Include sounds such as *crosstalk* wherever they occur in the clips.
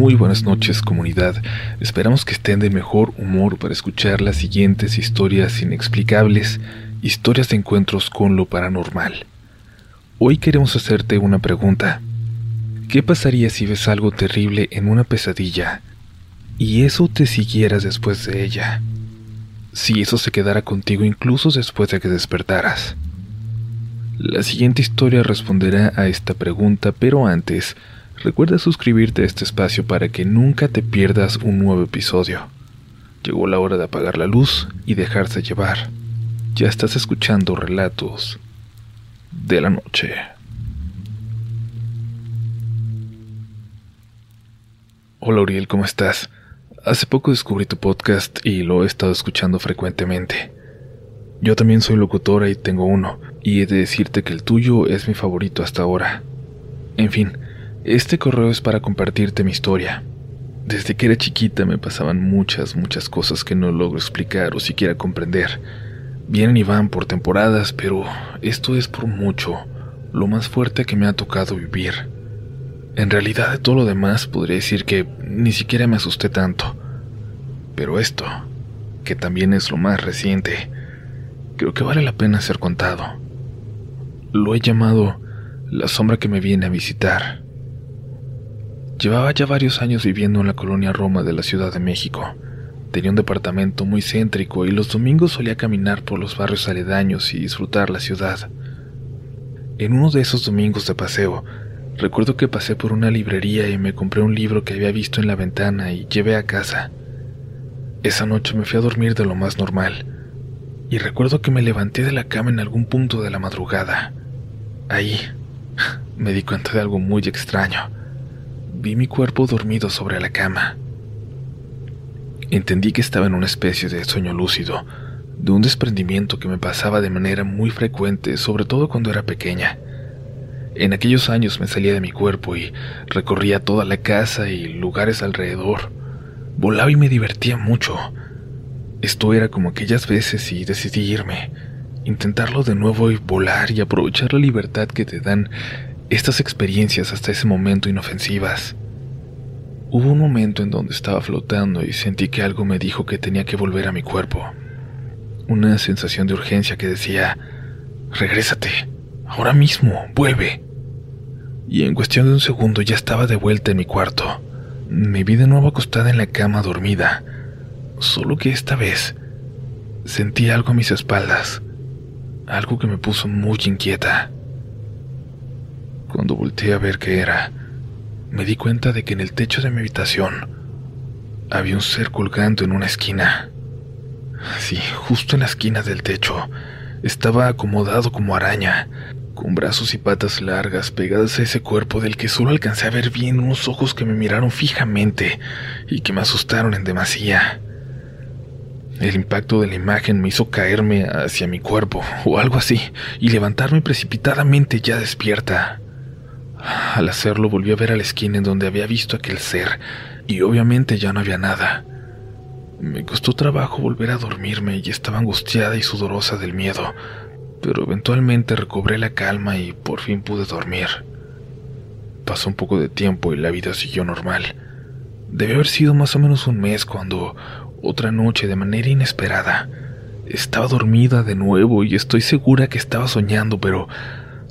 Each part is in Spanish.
Muy buenas noches comunidad, esperamos que estén de mejor humor para escuchar las siguientes historias inexplicables, historias de encuentros con lo paranormal. Hoy queremos hacerte una pregunta. ¿Qué pasaría si ves algo terrible en una pesadilla y eso te siguieras después de ella? Si eso se quedara contigo incluso después de que despertaras. La siguiente historia responderá a esta pregunta, pero antes, Recuerda suscribirte a este espacio para que nunca te pierdas un nuevo episodio. Llegó la hora de apagar la luz y dejarse llevar. Ya estás escuchando relatos de la noche. Hola Uriel, ¿cómo estás? Hace poco descubrí tu podcast y lo he estado escuchando frecuentemente. Yo también soy locutora y tengo uno, y he de decirte que el tuyo es mi favorito hasta ahora. En fin, este correo es para compartirte mi historia. Desde que era chiquita me pasaban muchas, muchas cosas que no logro explicar o siquiera comprender. Vienen y van por temporadas, pero esto es por mucho lo más fuerte que me ha tocado vivir. En realidad de todo lo demás podría decir que ni siquiera me asusté tanto. Pero esto, que también es lo más reciente, creo que vale la pena ser contado. Lo he llamado la sombra que me viene a visitar. Llevaba ya varios años viviendo en la colonia Roma de la Ciudad de México. Tenía un departamento muy céntrico y los domingos solía caminar por los barrios aledaños y disfrutar la ciudad. En uno de esos domingos de paseo, recuerdo que pasé por una librería y me compré un libro que había visto en la ventana y llevé a casa. Esa noche me fui a dormir de lo más normal, y recuerdo que me levanté de la cama en algún punto de la madrugada. Ahí *laughs* me di cuenta de algo muy extraño vi mi cuerpo dormido sobre la cama. Entendí que estaba en una especie de sueño lúcido, de un desprendimiento que me pasaba de manera muy frecuente, sobre todo cuando era pequeña. En aquellos años me salía de mi cuerpo y recorría toda la casa y lugares alrededor. Volaba y me divertía mucho. Esto era como aquellas veces y decidí irme, intentarlo de nuevo y volar y aprovechar la libertad que te dan estas experiencias hasta ese momento inofensivas. Hubo un momento en donde estaba flotando y sentí que algo me dijo que tenía que volver a mi cuerpo. Una sensación de urgencia que decía, regrésate, ahora mismo, vuelve. Y en cuestión de un segundo ya estaba de vuelta en mi cuarto. Me vi de nuevo acostada en la cama dormida, solo que esta vez sentí algo a mis espaldas, algo que me puso muy inquieta. Cuando volteé a ver qué era, me di cuenta de que en el techo de mi habitación había un ser colgando en una esquina. Sí, justo en la esquina del techo. Estaba acomodado como araña, con brazos y patas largas pegadas a ese cuerpo del que solo alcancé a ver bien unos ojos que me miraron fijamente y que me asustaron en demasía. El impacto de la imagen me hizo caerme hacia mi cuerpo, o algo así, y levantarme precipitadamente ya despierta. Al hacerlo volví a ver a la esquina en donde había visto aquel ser, y obviamente ya no había nada. Me costó trabajo volver a dormirme y estaba angustiada y sudorosa del miedo, pero eventualmente recobré la calma y por fin pude dormir. Pasó un poco de tiempo y la vida siguió normal. Debe haber sido más o menos un mes cuando, otra noche de manera inesperada, estaba dormida de nuevo y estoy segura que estaba soñando, pero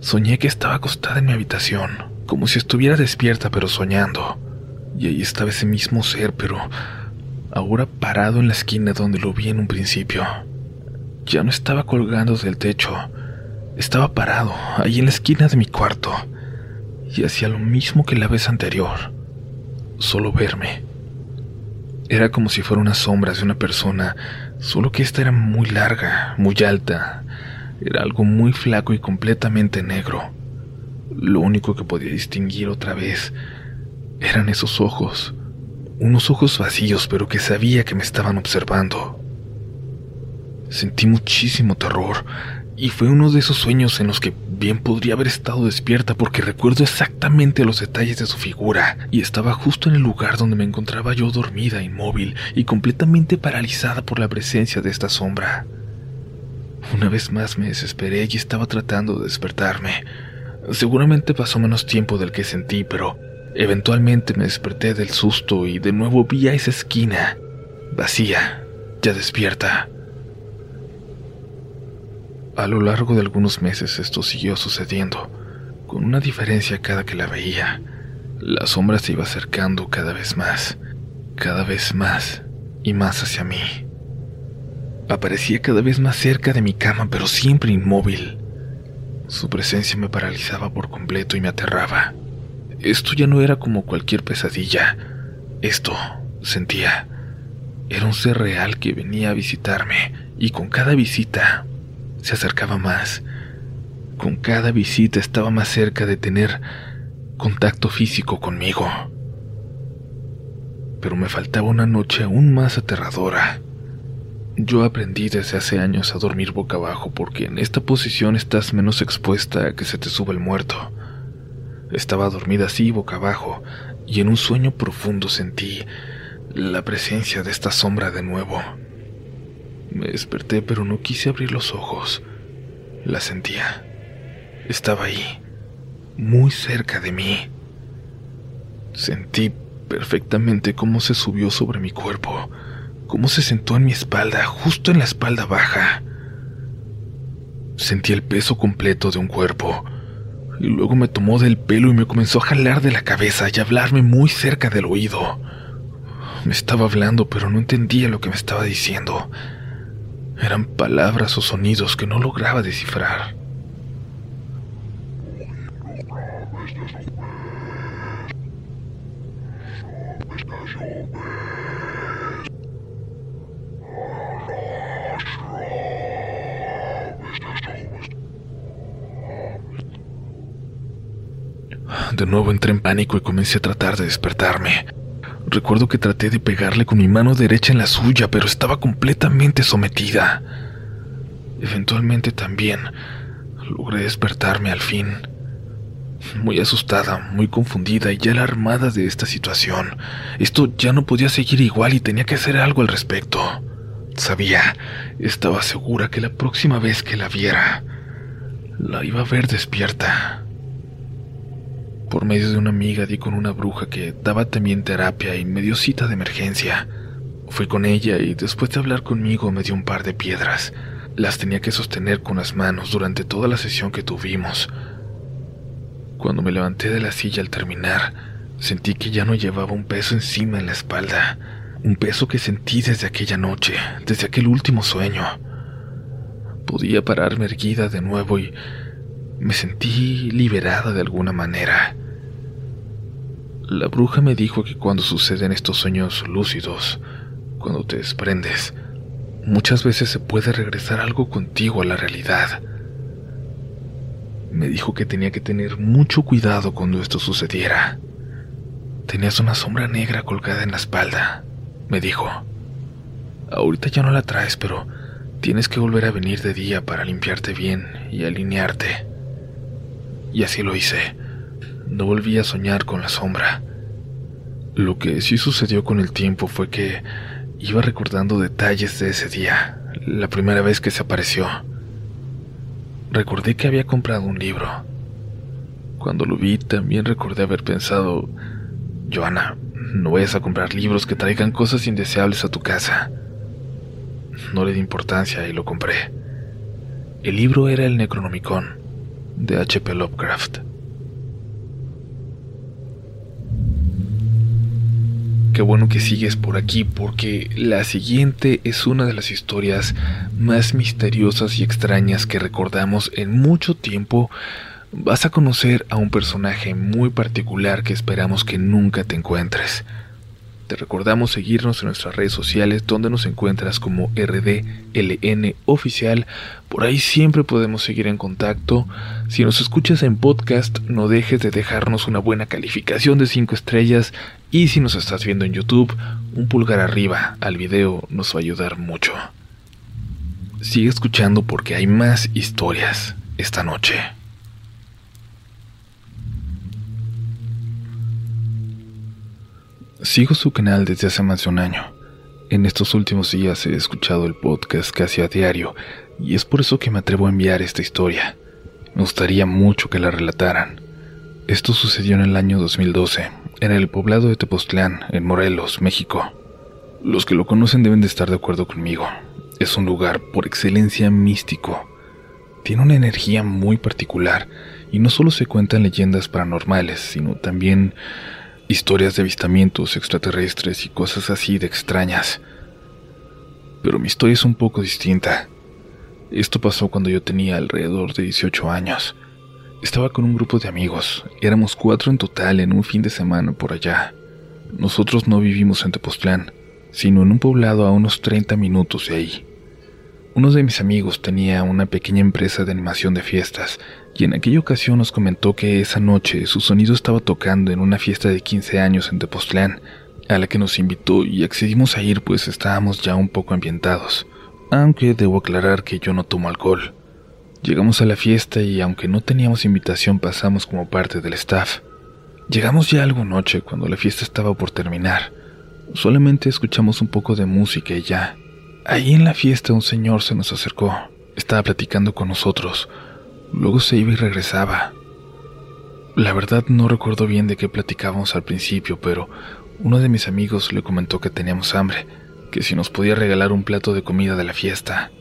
Soñé que estaba acostada en mi habitación, como si estuviera despierta pero soñando. Y ahí estaba ese mismo ser, pero ahora parado en la esquina donde lo vi en un principio. Ya no estaba colgando del techo, estaba parado ahí en la esquina de mi cuarto y hacía lo mismo que la vez anterior, solo verme. Era como si fuera una sombra de una persona, solo que esta era muy larga, muy alta, era algo muy flaco y completamente negro. Lo único que podía distinguir otra vez eran esos ojos, unos ojos vacíos pero que sabía que me estaban observando. Sentí muchísimo terror y fue uno de esos sueños en los que bien podría haber estado despierta porque recuerdo exactamente los detalles de su figura y estaba justo en el lugar donde me encontraba yo dormida, inmóvil y completamente paralizada por la presencia de esta sombra. Una vez más me desesperé y estaba tratando de despertarme. Seguramente pasó menos tiempo del que sentí, pero Eventualmente me desperté del susto y de nuevo vi a esa esquina, vacía, ya despierta. A lo largo de algunos meses esto siguió sucediendo, con una diferencia cada que la veía. La sombra se iba acercando cada vez más, cada vez más y más hacia mí. Aparecía cada vez más cerca de mi cama, pero siempre inmóvil. Su presencia me paralizaba por completo y me aterraba. Esto ya no era como cualquier pesadilla. Esto, sentía, era un ser real que venía a visitarme y con cada visita se acercaba más. Con cada visita estaba más cerca de tener contacto físico conmigo. Pero me faltaba una noche aún más aterradora. Yo aprendí desde hace años a dormir boca abajo porque en esta posición estás menos expuesta a que se te suba el muerto. Estaba dormida así boca abajo y en un sueño profundo sentí la presencia de esta sombra de nuevo. Me desperté pero no quise abrir los ojos. La sentía. Estaba ahí, muy cerca de mí. Sentí perfectamente cómo se subió sobre mi cuerpo, cómo se sentó en mi espalda, justo en la espalda baja. Sentí el peso completo de un cuerpo, y luego me tomó del pelo y me comenzó a jalar de la cabeza y a hablarme muy cerca del oído. Me estaba hablando, pero no entendía lo que me estaba diciendo. Eran palabras o sonidos que no lograba descifrar. De nuevo entré en pánico y comencé a tratar de despertarme. Recuerdo que traté de pegarle con mi mano derecha en la suya, pero estaba completamente sometida. Eventualmente también logré despertarme al fin. Muy asustada, muy confundida y ya alarmada de esta situación. Esto ya no podía seguir igual y tenía que hacer algo al respecto. Sabía, estaba segura que la próxima vez que la viera, la iba a ver despierta. Por medio de una amiga di con una bruja que daba también terapia y me dio cita de emergencia. Fui con ella y después de hablar conmigo me dio un par de piedras. Las tenía que sostener con las manos durante toda la sesión que tuvimos. Cuando me levanté de la silla al terminar, sentí que ya no llevaba un peso encima en la espalda, un peso que sentí desde aquella noche, desde aquel último sueño. Podía pararme erguida de nuevo y me sentí liberada de alguna manera. La bruja me dijo que cuando suceden estos sueños lúcidos, cuando te desprendes, muchas veces se puede regresar algo contigo a la realidad. Me dijo que tenía que tener mucho cuidado cuando esto sucediera. Tenías una sombra negra colgada en la espalda, me dijo. Ahorita ya no la traes, pero tienes que volver a venir de día para limpiarte bien y alinearte. Y así lo hice. No volví a soñar con la sombra. Lo que sí sucedió con el tiempo fue que iba recordando detalles de ese día, la primera vez que se apareció. Recordé que había comprado un libro. Cuando lo vi también recordé haber pensado, Joana, no vayas a comprar libros que traigan cosas indeseables a tu casa. No le di importancia y lo compré. El libro era el Necronomicon de H.P. Lovecraft. Qué bueno que sigues por aquí porque la siguiente es una de las historias más misteriosas y extrañas que recordamos en mucho tiempo. Vas a conocer a un personaje muy particular que esperamos que nunca te encuentres. Te recordamos seguirnos en nuestras redes sociales donde nos encuentras como RDLN oficial. Por ahí siempre podemos seguir en contacto. Si nos escuchas en podcast, no dejes de dejarnos una buena calificación de 5 estrellas. Y si nos estás viendo en YouTube, un pulgar arriba al video nos va a ayudar mucho. Sigue escuchando porque hay más historias esta noche. Sigo su canal desde hace más de un año. En estos últimos días he escuchado el podcast casi a diario y es por eso que me atrevo a enviar esta historia. Me gustaría mucho que la relataran. Esto sucedió en el año 2012, en el poblado de Tepoztlán, en Morelos, México. Los que lo conocen deben de estar de acuerdo conmigo. Es un lugar por excelencia místico. Tiene una energía muy particular y no solo se cuentan leyendas paranormales, sino también historias de avistamientos extraterrestres y cosas así de extrañas. Pero mi historia es un poco distinta. Esto pasó cuando yo tenía alrededor de 18 años. Estaba con un grupo de amigos, éramos cuatro en total en un fin de semana por allá. Nosotros no vivimos en Tepoztlán, sino en un poblado a unos 30 minutos de ahí. Uno de mis amigos tenía una pequeña empresa de animación de fiestas y en aquella ocasión nos comentó que esa noche su sonido estaba tocando en una fiesta de 15 años en Tepoztlán, a la que nos invitó y accedimos a ir pues estábamos ya un poco ambientados, aunque debo aclarar que yo no tomo alcohol. Llegamos a la fiesta y aunque no teníamos invitación pasamos como parte del staff. Llegamos ya algo noche cuando la fiesta estaba por terminar. Solamente escuchamos un poco de música y ya. Ahí en la fiesta un señor se nos acercó. Estaba platicando con nosotros. Luego se iba y regresaba. La verdad no recuerdo bien de qué platicábamos al principio, pero uno de mis amigos le comentó que teníamos hambre, que si nos podía regalar un plato de comida de la fiesta.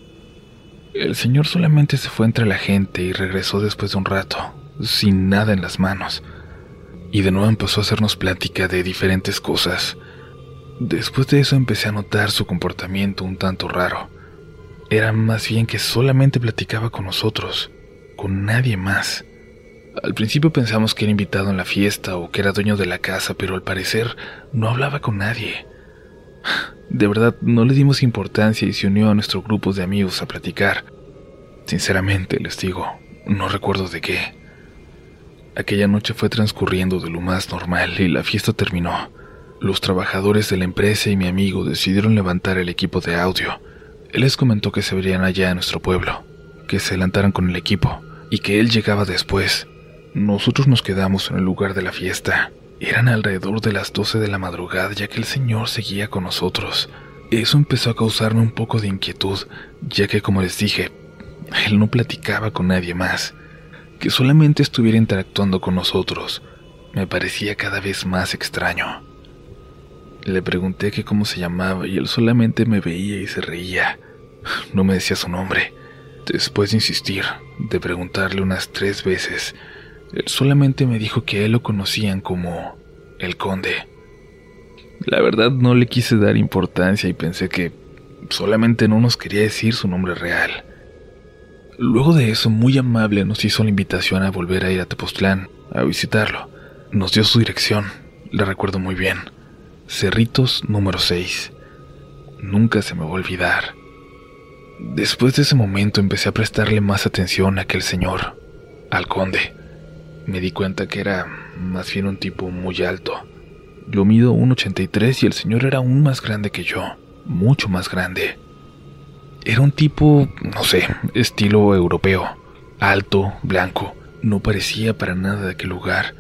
El señor solamente se fue entre la gente y regresó después de un rato, sin nada en las manos. Y de nuevo empezó a hacernos plática de diferentes cosas. Después de eso empecé a notar su comportamiento un tanto raro. Era más bien que solamente platicaba con nosotros, con nadie más. Al principio pensamos que era invitado en la fiesta o que era dueño de la casa, pero al parecer no hablaba con nadie. De verdad, no le dimos importancia y se unió a nuestro grupo de amigos a platicar. Sinceramente, les digo, no recuerdo de qué. Aquella noche fue transcurriendo de lo más normal y la fiesta terminó. Los trabajadores de la empresa y mi amigo decidieron levantar el equipo de audio. Él les comentó que se verían allá en nuestro pueblo, que se adelantaran con el equipo y que él llegaba después. Nosotros nos quedamos en el lugar de la fiesta. Eran alrededor de las 12 de la madrugada ya que el señor seguía con nosotros. Eso empezó a causarme un poco de inquietud, ya que como les dije, *laughs* él no platicaba con nadie más. Que solamente estuviera interactuando con nosotros me parecía cada vez más extraño. Le pregunté que cómo se llamaba y él solamente me veía y se reía. No me decía su nombre. Después de insistir, de preguntarle unas tres veces, él solamente me dijo que él lo conocían como el conde. La verdad no le quise dar importancia y pensé que solamente no nos quería decir su nombre real. Luego de eso, muy amable, nos hizo la invitación a volver a ir a Tepoztlán, a visitarlo. Nos dio su dirección, la recuerdo muy bien. Cerritos número 6. Nunca se me va a olvidar. Después de ese momento empecé a prestarle más atención a aquel señor, al conde me di cuenta que era más bien un tipo muy alto. Yo mido 1,83 y el señor era aún más grande que yo, mucho más grande. Era un tipo, no sé, estilo europeo, alto, blanco, no parecía para nada de aquel lugar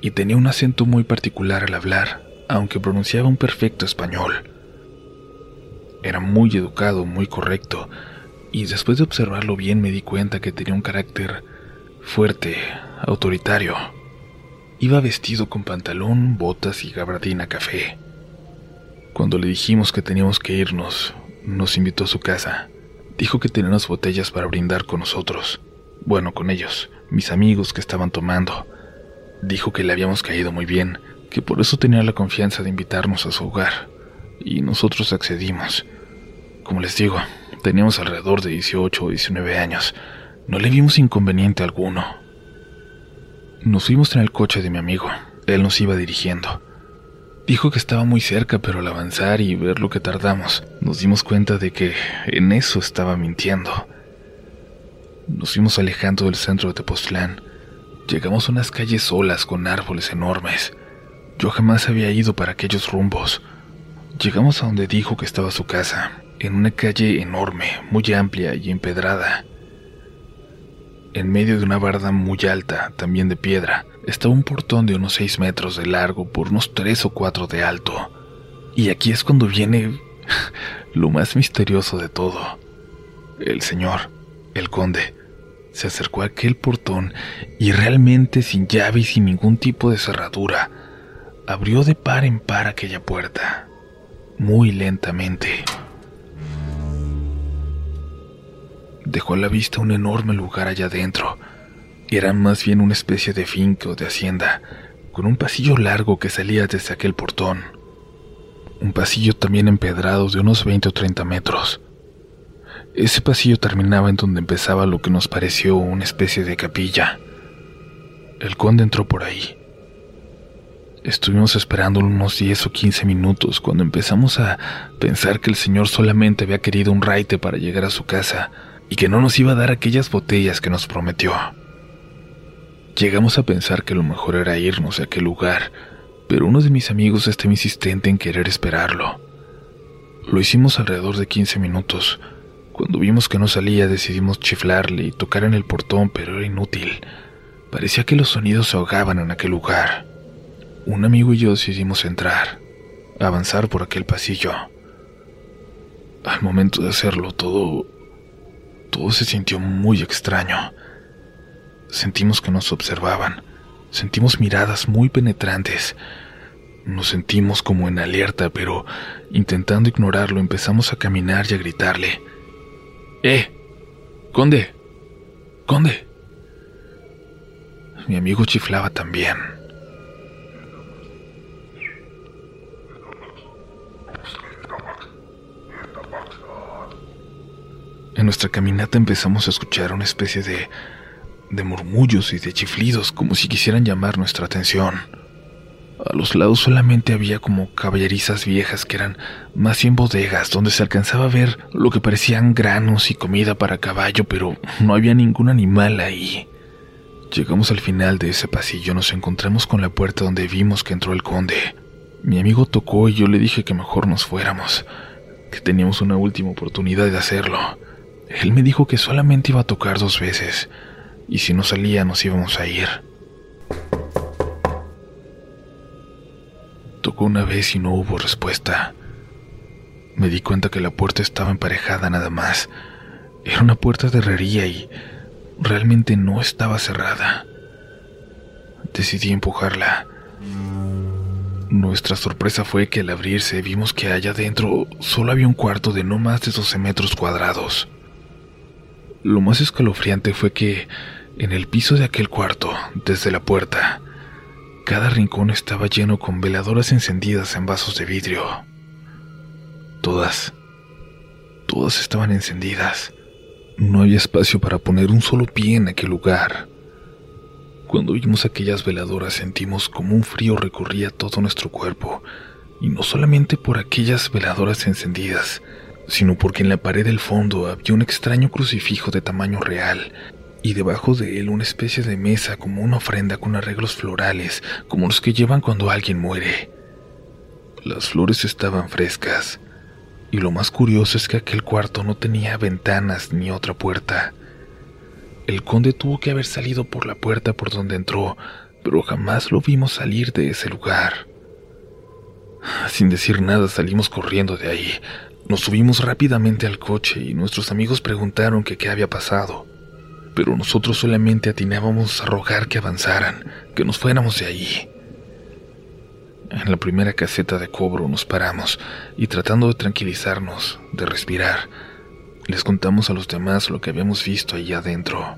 y tenía un acento muy particular al hablar, aunque pronunciaba un perfecto español. Era muy educado, muy correcto, y después de observarlo bien me di cuenta que tenía un carácter fuerte, autoritario. Iba vestido con pantalón, botas y gabardina café. Cuando le dijimos que teníamos que irnos, nos invitó a su casa. Dijo que tenía unas botellas para brindar con nosotros. Bueno, con ellos, mis amigos que estaban tomando. Dijo que le habíamos caído muy bien, que por eso tenía la confianza de invitarnos a su hogar. Y nosotros accedimos. Como les digo, teníamos alrededor de 18 o 19 años. No le vimos inconveniente alguno. Nos fuimos en el coche de mi amigo. Él nos iba dirigiendo. Dijo que estaba muy cerca, pero al avanzar y ver lo que tardamos, nos dimos cuenta de que en eso estaba mintiendo. Nos fuimos alejando del centro de Tepoztlán. Llegamos a unas calles solas con árboles enormes. Yo jamás había ido para aquellos rumbos. Llegamos a donde dijo que estaba su casa, en una calle enorme, muy amplia y empedrada. En medio de una barda muy alta, también de piedra, estaba un portón de unos 6 metros de largo por unos 3 o 4 de alto. Y aquí es cuando viene *laughs* lo más misterioso de todo. El señor, el conde, se acercó a aquel portón y realmente sin llave y sin ningún tipo de cerradura, abrió de par en par aquella puerta, muy lentamente. Dejó a la vista un enorme lugar allá adentro. Era más bien una especie de finca o de hacienda, con un pasillo largo que salía desde aquel portón. Un pasillo también empedrado de unos 20 o 30 metros. Ese pasillo terminaba en donde empezaba lo que nos pareció una especie de capilla. El conde entró por ahí. Estuvimos esperando unos 10 o 15 minutos cuando empezamos a pensar que el señor solamente había querido un raite para llegar a su casa y que no nos iba a dar aquellas botellas que nos prometió. Llegamos a pensar que lo mejor era irnos a aquel lugar, pero uno de mis amigos estaba insistente en querer esperarlo. Lo hicimos alrededor de 15 minutos. Cuando vimos que no salía decidimos chiflarle y tocar en el portón, pero era inútil. Parecía que los sonidos se ahogaban en aquel lugar. Un amigo y yo decidimos entrar, avanzar por aquel pasillo. Al momento de hacerlo todo... todo se sintió muy extraño. Sentimos que nos observaban. Sentimos miradas muy penetrantes. Nos sentimos como en alerta, pero intentando ignorarlo empezamos a caminar y a gritarle. ¡Eh! ¡Conde! ¡Conde! Mi amigo chiflaba también. En nuestra caminata empezamos a escuchar una especie de de murmullos y de chiflidos como si quisieran llamar nuestra atención. A los lados solamente había como caballerizas viejas que eran más bien bodegas donde se alcanzaba a ver lo que parecían granos y comida para caballo, pero no había ningún animal ahí. Llegamos al final de ese pasillo, nos encontramos con la puerta donde vimos que entró el conde. Mi amigo tocó y yo le dije que mejor nos fuéramos, que teníamos una última oportunidad de hacerlo. Él me dijo que solamente iba a tocar dos veces, y si no salía nos íbamos a ir. Tocó una vez y no hubo respuesta. Me di cuenta que la puerta estaba emparejada nada más. Era una puerta de herrería y realmente no estaba cerrada. Decidí empujarla. Nuestra sorpresa fue que al abrirse vimos que allá adentro solo había un cuarto de no más de 12 metros cuadrados. Lo más escalofriante fue que en el piso de aquel cuarto, desde la puerta, cada rincón estaba lleno con veladoras encendidas en vasos de vidrio. Todas, todas estaban encendidas. No había espacio para poner un solo pie en aquel lugar. Cuando vimos aquellas veladoras sentimos como un frío recorría todo nuestro cuerpo, y no solamente por aquellas veladoras encendidas, sino porque en la pared del fondo había un extraño crucifijo de tamaño real y debajo de él una especie de mesa como una ofrenda con arreglos florales como los que llevan cuando alguien muere. Las flores estaban frescas y lo más curioso es que aquel cuarto no tenía ventanas ni otra puerta. El conde tuvo que haber salido por la puerta por donde entró, pero jamás lo vimos salir de ese lugar. Sin decir nada salimos corriendo de ahí, nos subimos rápidamente al coche y nuestros amigos preguntaron qué había pasado, pero nosotros solamente atinábamos a rogar que avanzaran, que nos fuéramos de allí. En la primera caseta de cobro nos paramos y tratando de tranquilizarnos, de respirar, les contamos a los demás lo que habíamos visto allá adentro.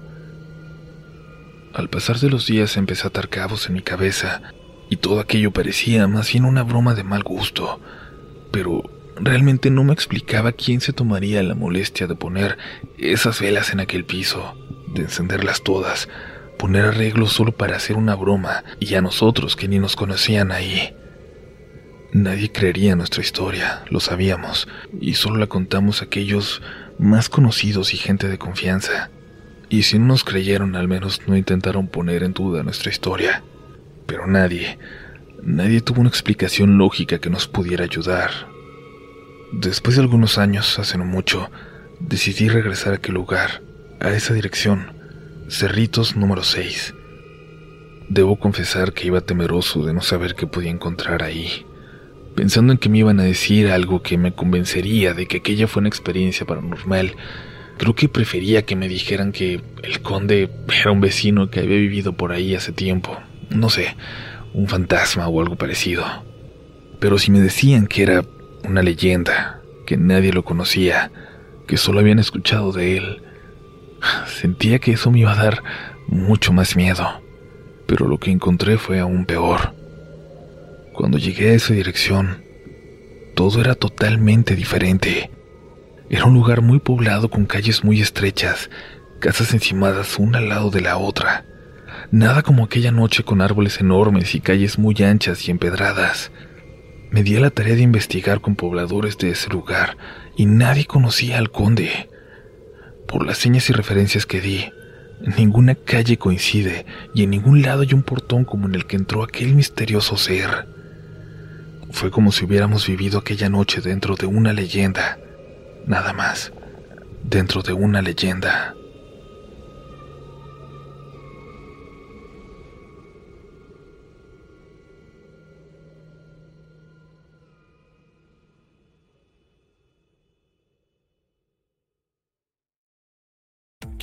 Al pasar de los días empecé a atar cabos en mi cabeza y todo aquello parecía más bien una broma de mal gusto, pero Realmente no me explicaba quién se tomaría la molestia de poner esas velas en aquel piso, de encenderlas todas, poner arreglos solo para hacer una broma y a nosotros que ni nos conocían ahí. Nadie creería nuestra historia, lo sabíamos, y solo la contamos a aquellos más conocidos y gente de confianza. Y si no nos creyeron, al menos no intentaron poner en duda nuestra historia. Pero nadie, nadie tuvo una explicación lógica que nos pudiera ayudar, Después de algunos años, hace no mucho, decidí regresar a aquel lugar, a esa dirección, Cerritos número 6. Debo confesar que iba temeroso de no saber qué podía encontrar ahí, pensando en que me iban a decir algo que me convencería de que aquella fue una experiencia paranormal, Creo que prefería que me dijeran que el conde era un vecino que había vivido por ahí hace tiempo. No sé, un fantasma o algo parecido. Pero si me decían que era una leyenda, que nadie lo conocía, que solo habían escuchado de él, sentía que eso me iba a dar mucho más miedo. Pero lo que encontré fue aún peor. Cuando llegué a esa dirección, todo era totalmente diferente. Era un lugar muy poblado con calles muy estrechas, casas encimadas una al lado de la otra. Nada como aquella noche con árboles enormes y calles muy anchas y empedradas. Me di a la tarea de investigar con pobladores de ese lugar y nadie conocía al conde. Por las señas y referencias que di, ninguna calle coincide y en ningún lado hay un portón como en el que entró aquel misterioso ser. Fue como si hubiéramos vivido aquella noche dentro de una leyenda, nada más, dentro de una leyenda.